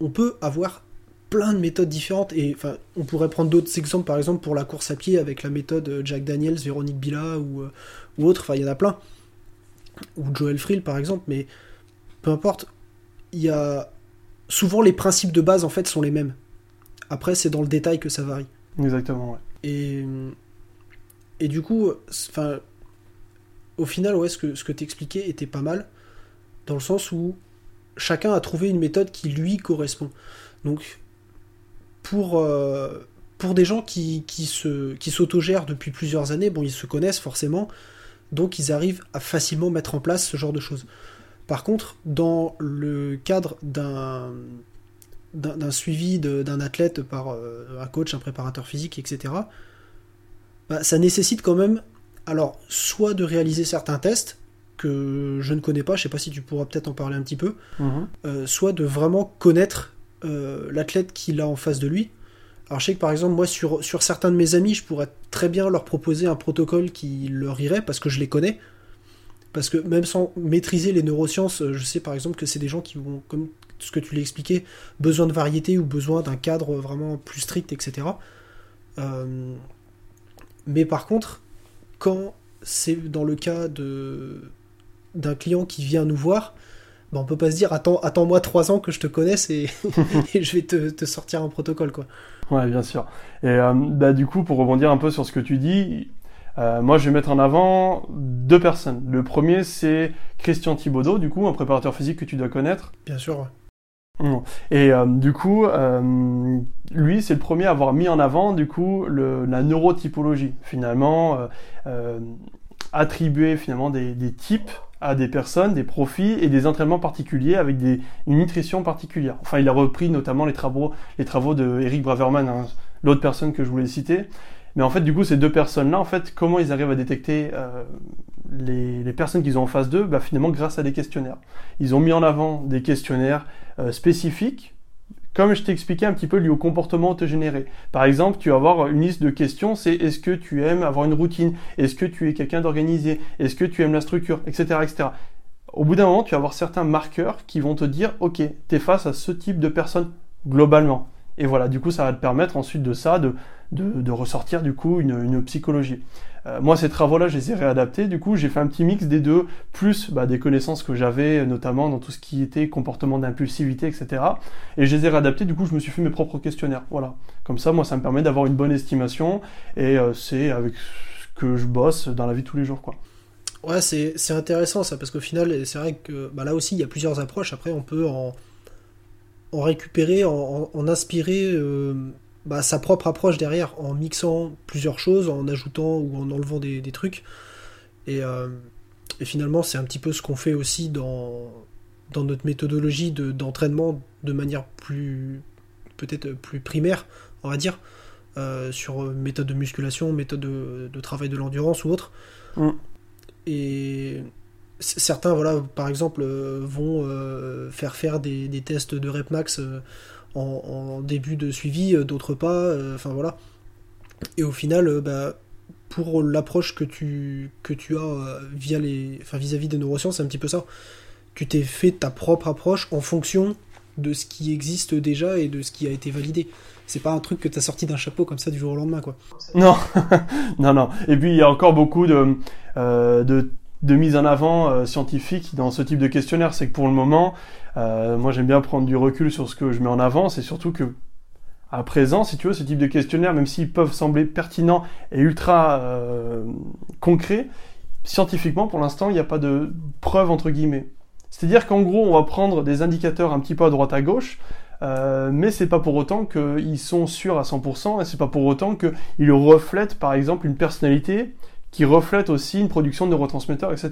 on peut avoir plein de méthodes différentes et enfin on pourrait prendre d'autres exemples par exemple pour la course à pied avec la méthode Jack Daniels, Véronique Bila ou, euh, ou autre, enfin il y en a plein. Ou Joel Frill par exemple. Mais peu importe il y a souvent les principes de base en fait sont les mêmes. Après, c'est dans le détail que ça varie. Exactement. Ouais. Et et du coup, enfin, au final, ouais, ce que, ce que tu expliquais était pas mal, dans le sens où chacun a trouvé une méthode qui lui correspond. Donc, pour, euh, pour des gens qui, qui, se, qui s'autogèrent depuis plusieurs années, bon, ils se connaissent forcément, donc ils arrivent à facilement mettre en place ce genre de choses. Par contre, dans le cadre d'un, d'un, suivi d'un athlète par euh, un coach, un préparateur physique, etc., bah, ça nécessite quand même, alors, soit de réaliser certains tests, que je ne connais pas, je sais pas si tu pourras peut-être en parler un petit peu, Mhm. euh, soit de vraiment connaître euh, l'athlète qu'il a en face de lui. Alors je sais que par exemple, moi sur, sur certains de mes amis, je pourrais très bien leur proposer un protocole qui leur irait parce que je les connais. Parce que même sans maîtriser les neurosciences, euh, je sais par exemple que c'est des gens qui vont, comme ce que tu l'as expliqué, besoin de variété ou besoin d'un cadre vraiment plus strict, etc. Euh, mais par contre, quand c'est dans le cas de d'un client qui vient nous voir, bah, on peut pas se dire attends, attends-moi trois ans que je te connaisse et, et je vais te, te sortir un protocole quoi. Ouais, bien sûr. Et euh, bah, du coup, pour rebondir un peu sur ce que tu dis, euh, moi je vais mettre en avant deux personnes. Le premier, c'est Christian Thibaudot, du coup, un préparateur physique que tu dois connaître. Bien sûr. Et euh, du coup, euh, lui, c'est le premier à avoir mis en avant, du coup, le, la neurotypologie. Finalement, euh, euh, attribuer finalement des, des types à des personnes, des profils et des entraînements particuliers avec des, une nutrition particulière. Enfin, il a repris notamment les travaux, les travaux de Eric Braverman, hein, l'autre personne que je voulais citer. Mais en fait, du coup, ces deux personnes-là, en fait, comment ils arrivent à détecter euh, les, personnes qu'ils ont en face d'eux? Bah, Finalement, grâce à des questionnaires. Ils ont mis en avant des questionnaires euh, spécifiques, comme je t'ai expliqué un petit peu liés au comportement autogénéré. Par exemple, tu vas avoir une liste de questions, c'est est-ce que tu aimes avoir une routine? Est-ce que tu es quelqu'un d'organisé? Est-ce que tu aimes la structure? Etc. etc. Au bout d'un moment, tu vas avoir certains marqueurs qui vont te dire, ok, tu es face à ce type de personne globalement. Et voilà, du coup, ça va te permettre ensuite de ça de, de, ressortir du coup une, psychologie. Euh, moi, ces travaux-là, je les ai réadaptés. Du coup, j'ai fait un petit mix des deux, plus bah, des connaissances que j'avais, notamment dans tout ce qui était comportement d'impulsivité, etc. Et je les ai réadaptés. Du coup, je me suis fait mes propres questionnaires. Voilà. Comme ça, moi, ça me permet d'avoir une bonne estimation. Et euh, c'est avec ce que je bosse dans la vie de tous les jours, quoi. Ouais, c'est intéressant ça, parce qu'au final, c'est vrai que bah, là aussi, il y a plusieurs approches. Après, on peut en, en récupérer, en, en inspirer euh, bah, sa propre approche derrière, en mixant plusieurs choses, en ajoutant ou en enlevant des, des trucs. Et, euh, et finalement, c'est un petit peu ce qu'on fait aussi dans, dans notre méthodologie d'entraînement de, manière plus peut-être plus primaire, on va dire, euh, sur méthode de musculation, méthode de, de travail de l'endurance ou autre. Mm. Et certains, voilà, par exemple, euh, vont euh, faire faire des, des, tests de rep max en, début de suivi, d'autres pas, enfin voilà. Et au final, bah, pour l'approche que tu, que tu as via vis-à-vis des neurosciences, c'est un petit peu ça. Tu t'es fait ta propre approche en fonction de ce qui existe déjà et de ce qui a été validé. C'est pas un truc que tu as sorti d'un chapeau comme ça du jour au lendemain, quoi. Non, non, non. Et puis il y a encore beaucoup euh, de, de mise en avant euh, scientifique dans ce type de questionnaire. C'est que pour le moment, euh, moi j'aime bien prendre du recul sur ce que je mets en avant. C'est surtout que à présent, si tu veux, ce type de questionnaire, même s'ils peuvent sembler pertinents et ultra euh, concrets, scientifiquement, pour l'instant, il n'y a pas de preuve entre guillemets. C'est-à-dire qu'en gros, on va prendre des indicateurs un petit peu à droite à gauche, mais c'est pas pour autant qu'ils sont sûrs à 100%, et c'est pas pour autant qu'ils reflètent, par exemple, une personnalité qui reflète aussi une production de neurotransmetteurs, etc.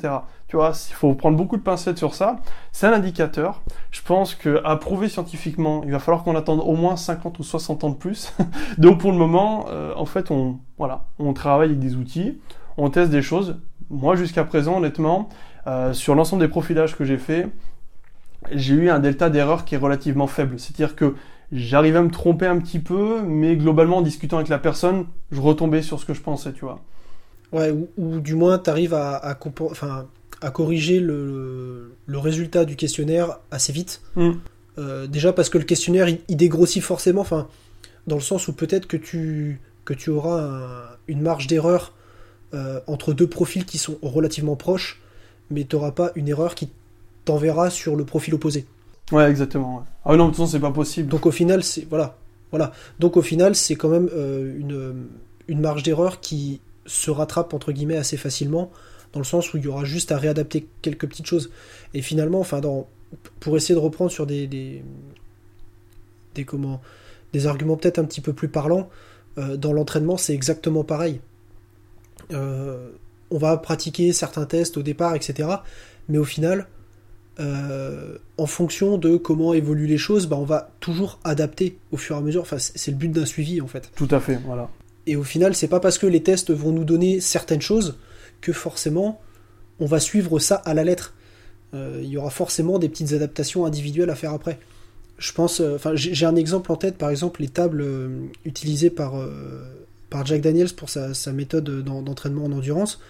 Tu vois, il faut prendre beaucoup de pincettes sur ça. C'est un indicateur. Je pense qu'à prouver scientifiquement, il va falloir qu'on attende au moins 50 ou 60 ans de plus. Donc pour le moment, euh, en fait, on, voilà, on travaille avec des outils, on teste des choses. Moi, jusqu'à présent, honnêtement, euh, sur l'ensemble des profilages que j'ai fait, j'ai eu un delta d'erreur qui est relativement faible. C'est-à-dire que j'arrivais à me tromper un petit peu, mais globalement, en discutant avec la personne, je retombais sur ce que je pensais, tu vois. Ouais, ou, ou du moins, tu arrives à, à, enfin, à corriger le, le, résultat du questionnaire assez vite. Mm. Euh, déjà parce que le questionnaire, il, il dégrossit forcément, enfin, dans le sens où peut-être que tu, que tu auras un, une marge d'erreur euh, entre deux profils qui sont relativement proches, mais tu n'auras pas une erreur qui t'enverra sur le profil opposé. Ouais, exactement. Ouais. Ah non, de toute façon, c'est pas possible. Donc au final, c'est voilà, voilà. Donc au final, c'est quand même euh, une, une marge d'erreur qui se rattrape entre guillemets assez facilement dans le sens où il y aura juste à réadapter quelques petites choses. Et finalement, enfin, dans, pour essayer de reprendre sur des, des, comment, des arguments peut-être un petit peu plus parlants, euh, dans l'entraînement, c'est exactement pareil. Euh, on va pratiquer certains tests au départ, etc. Mais au final, euh, en fonction de comment évoluent les choses, bah, on va toujours adapter au fur et à mesure. Enfin, c'est le but d'un suivi en fait. Tout à fait, voilà. Et au final, c'est pas parce que les tests vont nous donner certaines choses que forcément on va suivre ça à la lettre. Euh, il y aura forcément des petites adaptations individuelles à faire après. Je pense, euh, enfin, j'ai un exemple en tête, par exemple, les tables utilisées par, par Jack Daniels pour sa, sa méthode d'entraînement en endurance,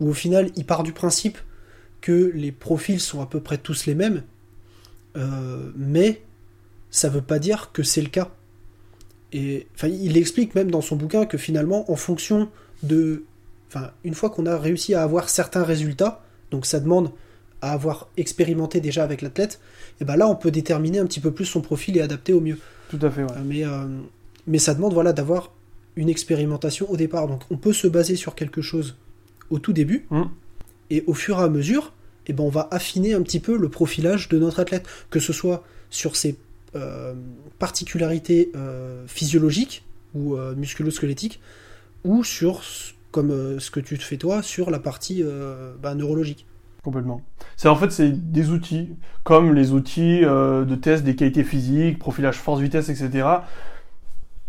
où au final, il part du principe que les profils sont à peu près tous les mêmes, euh, mais ça veut pas dire que c'est le cas. Et enfin, il explique même dans son bouquin que finalement, en fonction de, enfin, une fois qu'on a réussi à avoir certains résultats, donc ça demande à avoir expérimenté déjà avec l'athlète, et ben là, on peut déterminer un petit peu plus son profil et adapter au mieux. Tout à fait. Ouais. Mais euh, mais ça demande voilà d'avoir une expérimentation au départ. Donc on peut se baser sur quelque chose au tout début. Mmh. Et au fur et à mesure, eh ben, on va affiner un petit peu le profilage de notre athlète, que ce soit sur ses euh, particularités euh, physiologiques ou euh, musculo-squelettiques, ou sur, comme ce que tu fais toi, sur la partie bah, neurologique. Complètement. C'est en fait c'est des outils comme les outils de test des qualités physiques, profilage force-vitesse, etc.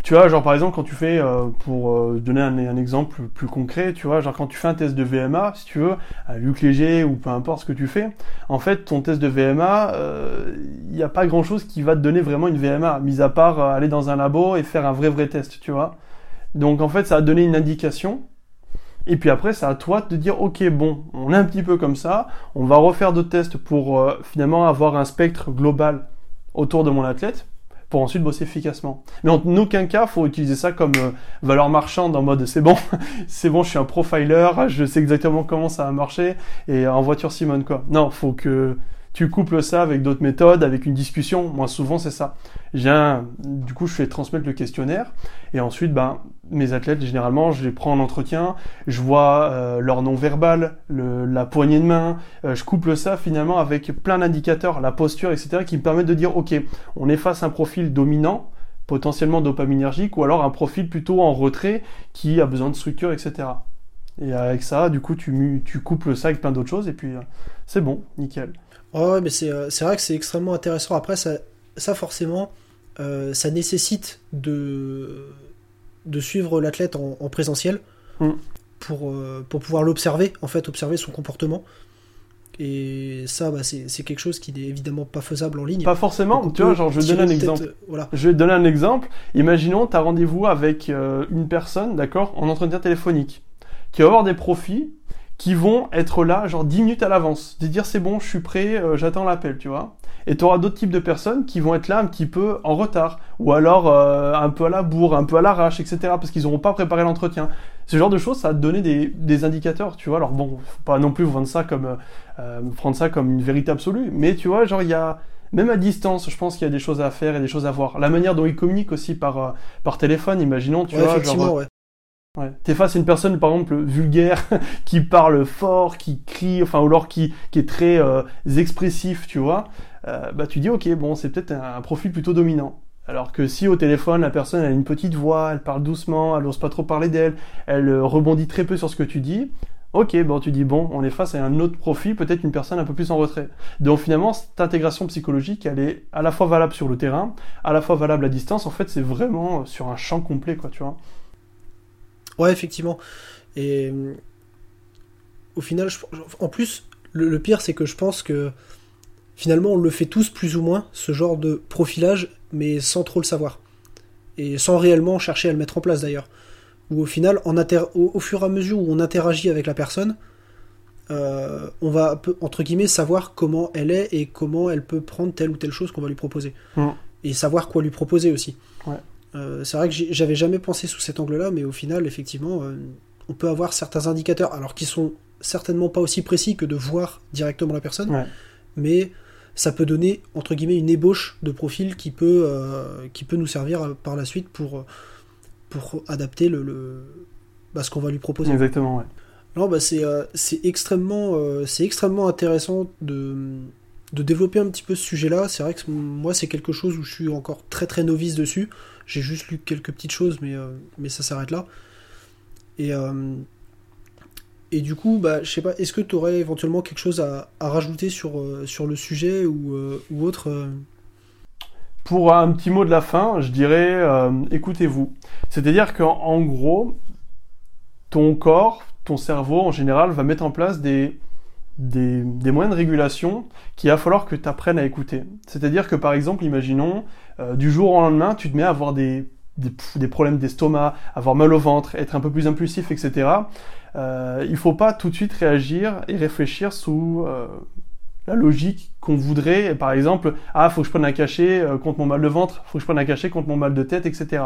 Tu vois, genre par exemple, quand tu fais, euh, pour euh, donner un, exemple plus concret, tu vois, genre quand tu fais un test de VMA, si tu veux, à Luc Léger ou peu importe ce que tu fais, en fait, ton test de VMA, il euh, n'y a pas grand chose qui va te donner vraiment une VMA, mis à part aller dans un labo et faire un vrai vrai test, tu vois. Donc en fait, ça va te donner une indication. Et puis après, c'est à toi de te dire, ok, bon, on est un petit peu comme ça, on va refaire d'autres tests pour finalement avoir un spectre global autour de mon athlète pour ensuite bosser efficacement. Mais en aucun cas, faut utiliser ça comme euh, valeur marchande en mode c'est bon, c'est bon, je suis un profiler, je sais exactement comment ça va marcher et en voiture Simone quoi. Non, faut que tu couples ça avec d'autres méthodes, avec une discussion. Moi, souvent, c'est ça. J'ai du coup, je fais transmettre le questionnaire et ensuite, ben, mes athlètes, généralement, je les prends en entretien, je vois euh, leur nom verbal, le, la poignée de main, euh, je couple ça finalement avec plein d'indicateurs, la posture, etc., qui me permettent de dire, ok, on est face à un profil dominant, potentiellement dopaminergique, ou alors un profil plutôt en retrait qui a besoin de structure, etc. Et avec ça, du coup, tu, tu couples ça avec plein d'autres choses, et puis euh, c'est bon, nickel. Ouais, mais euh, c'est vrai que c'est extrêmement intéressant. Après, ça, ça forcément, euh, ça nécessite de, de suivre l'athlète en, présentiel mm. pour, euh, pour pouvoir l'observer, en fait, observer son comportement. Et ça, bah, c'est quelque chose qui n'est évidemment pas faisable en ligne. Pas forcément, tu vois, genre, je vais donner un exemple. Voilà. Je vais te donner un exemple. Imaginons, tu as rendez-vous avec une personne, d'accord, en entretien téléphonique, qui va avoir des profits qui vont être là genre 10 minutes à l'avance, de dire c'est bon, je suis prêt, euh, j'attends l'appel, tu vois. Et tu auras d'autres types de personnes qui vont être là un petit peu en retard, ou alors euh, un peu à la bourre, un peu à l'arrache, etc. Parce qu'ils n'auront pas préparé l'entretien. Ce genre de choses, ça va te donner des, des, indicateurs, tu vois. Alors bon, faut pas non plus vendre ça comme euh, prendre ça comme une vérité absolue, mais tu vois, genre il y a même à distance, je pense qu'il y a des choses à faire et des choses à voir. La manière dont ils communiquent aussi par par téléphone, imaginons, tu vois, genre, ouais. Ouais. T'es face à une personne, par exemple, vulgaire, qui parle fort, qui crie, enfin, ou alors qui, qui est très euh, expressif, tu vois. Euh, bah, tu dis, ok, bon, c'est peut-être un, profil plutôt dominant. Alors que si au téléphone, la personne a une petite voix, elle parle doucement, elle n'ose pas trop parler d'elle, elle euh, rebondit très peu sur ce que tu dis, ok, bon, tu dis, bon, on est face à un autre profil, peut-être une personne un peu plus en retrait. Donc finalement, cette intégration psychologique, elle est à la fois valable sur le terrain, à la fois valable à distance. En fait, c'est vraiment sur un champ complet, quoi, tu vois. Ouais, effectivement. Et euh, au final, en plus, le, pire, c'est que je pense que finalement, on le fait tous plus ou moins, ce genre de profilage, mais sans trop le savoir. Et sans réellement chercher à le mettre en place d'ailleurs. Ou au final, en au, fur et à mesure où on interagit avec la personne, euh, on va, entre guillemets, savoir comment elle est et comment elle peut prendre telle ou telle chose qu'on va lui proposer. Mmh. Et savoir quoi lui proposer aussi. Ouais. Euh, c'est vrai que j'avais jamais pensé sous cet angle-là, mais au final, effectivement, euh, on peut avoir certains indicateurs, alors qui sont certainement pas aussi précis que de voir directement la personne, mais ça peut donner entre guillemets une ébauche de profil qui peut, euh, qui peut nous servir par la suite pour, pour adapter le, le bah, ce qu'on va lui proposer. Exactement, ouais. Non, bah c'est c'est extrêmement, c'est extrêmement intéressant de, de développer un petit peu ce sujet-là. C'est vrai que moi, c'est quelque chose où je suis encore très très novice dessus. J'ai juste lu quelques petites choses, mais, mais ça s'arrête là. Et, et du coup, bah, je sais pas, est-ce que tu aurais éventuellement quelque chose à, rajouter sur, euh, sur le sujet ou, euh, autre euh? Pour un petit mot de la fin, je dirais écoutez-vous. C'est-à-dire qu'en gros, ton corps, ton cerveau en général va mettre en place des, des, moyens de régulation qu'il va falloir que tu apprennes à écouter. C'est-à-dire que par exemple, imaginons, du jour au lendemain, tu te mets à avoir des, des, des problèmes d'estomac, avoir mal au ventre, être un peu plus impulsif, etc euh, il faut pas tout de suite réagir et réfléchir sous euh, la logique qu'on voudrait. Par exemple, ah, faut que je prenne un cachet euh, contre mon mal de ventre, faut que je prenne un cachet contre mon mal de tête, etc.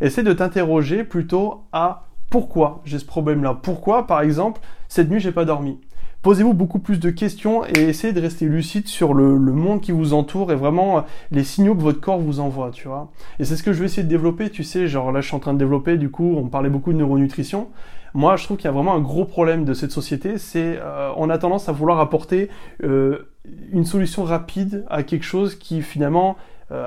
Essaie de t'interroger plutôt à pourquoi j'ai ce problème-là? Pourquoi, par exemple, cette nuit j'ai pas dormi? Posez-vous beaucoup plus de questions et essayez de rester lucide sur le, monde qui vous entoure et vraiment euh, les signaux que votre corps vous envoie, tu vois. Et c'est ce que je vais essayer de développer, tu sais, genre là je suis en train de développer, du coup on parlait beaucoup de neuronutrition. Moi, je trouve qu'il y a vraiment un gros problème de cette société, c'est euh, on a tendance à vouloir apporter euh, une solution rapide à quelque chose qui finalement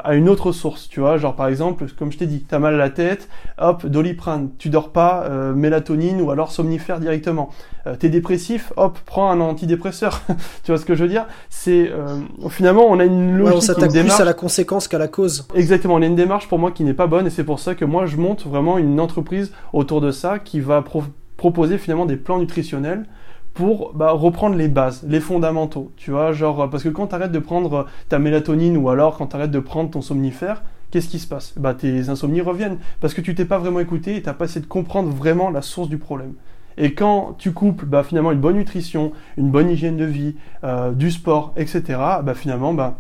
à une autre source, tu vois, genre par exemple, comme je t'ai dit, t'as mal à la tête, hop, doliprane, tu dors pas, euh, mélatonine ou alors somnifère directement. Euh, t'es dépressif, hop, prends un antidépresseur. tu vois ce que je veux dire? C'est finalement on a une logique, ouais, on s'attaque plus à la conséquence qu'à la cause. Exactement, on a une démarche pour moi qui n'est pas bonne et c'est pour ça que moi je monte vraiment une entreprise autour de ça qui va proposer finalement des plans nutritionnels pour bah, reprendre les bases, les fondamentaux, tu vois, genre parce que quand tu arrêtes de prendre ta mélatonine ou alors quand tu arrêtes de prendre ton somnifère, qu'est-ce qui se passe? Bah tes insomnies reviennent parce que tu t'es pas vraiment écouté et t'as pas essayé de comprendre vraiment la source du problème. Et quand tu couples bah, finalement une bonne nutrition, une bonne hygiène de vie, euh, du sport, etc., bah finalement bah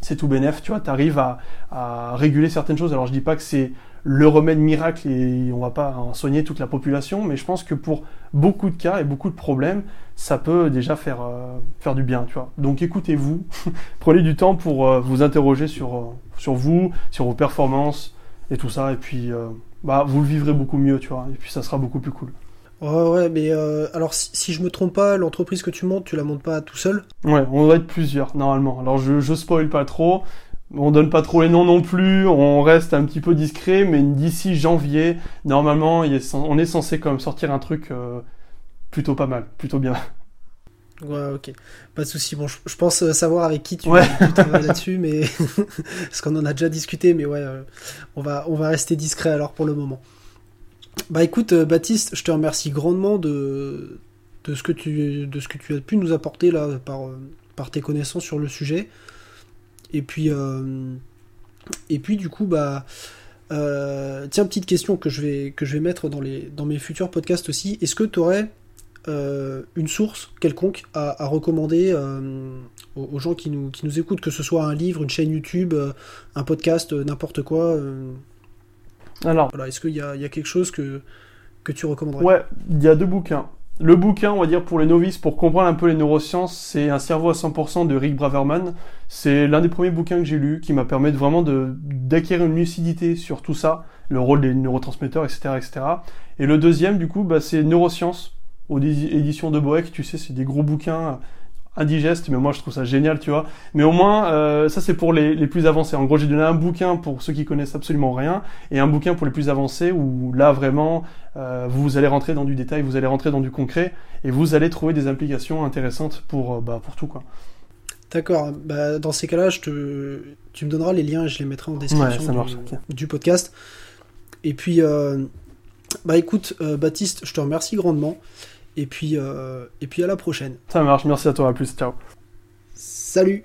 c'est tout bénef, tu vois, tu arrives à, à réguler certaines choses. Alors je dis pas que c'est le remède miracle et on va pas en soigner toute la population, mais je pense que pour beaucoup de cas et beaucoup de problèmes, ça peut déjà faire, euh, faire du bien, tu vois. Donc écoutez-vous, prenez du temps pour euh, vous interroger sur, euh, sur vous, sur vos performances et tout ça, et puis bah, vous le vivrez beaucoup mieux, tu vois, et puis ça sera beaucoup plus cool. Ouais, ouais, mais alors si, je me trompe pas, l'entreprise que tu montes, tu la montes pas tout seul? Ouais, on doit être plusieurs normalement. Alors je, je spoil pas trop, on donne pas trop les noms non plus, on reste un petit peu discret, mais d'ici janvier, normalement, on est censé quand même sortir un truc euh, plutôt pas mal, plutôt bien. Ouais, ok. Pas de souci. Bon, je, pense savoir avec qui tu, ouais. travailles là-dessus, mais parce qu'on en a déjà discuté, mais ouais, euh, on va on va rester discret alors pour le moment. Bah écoute, euh, Baptiste, je te remercie grandement de de ce que tu de ce que tu as pu nous apporter là par par tes connaissances sur le sujet. Et puis, euh, et puis du coup, bah, euh, tiens, petite question que je vais, que je vais mettre dans, les, dans mes futurs podcasts aussi. Est-ce que tu aurais euh, une source quelconque à, recommander aux, gens qui nous, qui nous écoutent, que ce soit un livre, une chaîne YouTube, un podcast, n'importe quoi Alors, voilà, est-ce qu'il y a, y a, quelque chose que, que tu recommanderais? Ouais, il y a deux bouquins. Le bouquin, on va dire, pour les novices, pour comprendre un peu les neurosciences, c'est Un cerveau à 100% de Rick Braverman. C'est l'un des premiers bouquins que j'ai lu qui m'a permis vraiment d'acquérir une lucidité sur tout ça, le rôle des neurotransmetteurs, etc., etc. Et le deuxième, du coup, bah, c'est Neurosciences, aux éditions de Boeck. Tu sais, c'est des gros bouquins indigeste, mais moi je trouve ça génial, tu vois. Mais au moins, euh, ça c'est pour les, les, plus avancés. En gros, j'ai donné un bouquin pour ceux qui connaissent absolument rien, et un bouquin pour les plus avancés, où là vraiment, euh, vous allez rentrer dans du détail, vous allez rentrer dans du concret, et vous allez trouver des implications intéressantes pour, euh, bah, pour tout, quoi. D'accord. Bah, dans ces cas-là, je te... tu me donneras les liens et je les mettrai en description du, podcast. Et puis, bah écoute, Baptiste, je te remercie grandement. Et puis, euh, et puis à la prochaine. Ça marche, merci à toi, à plus, ciao. Salut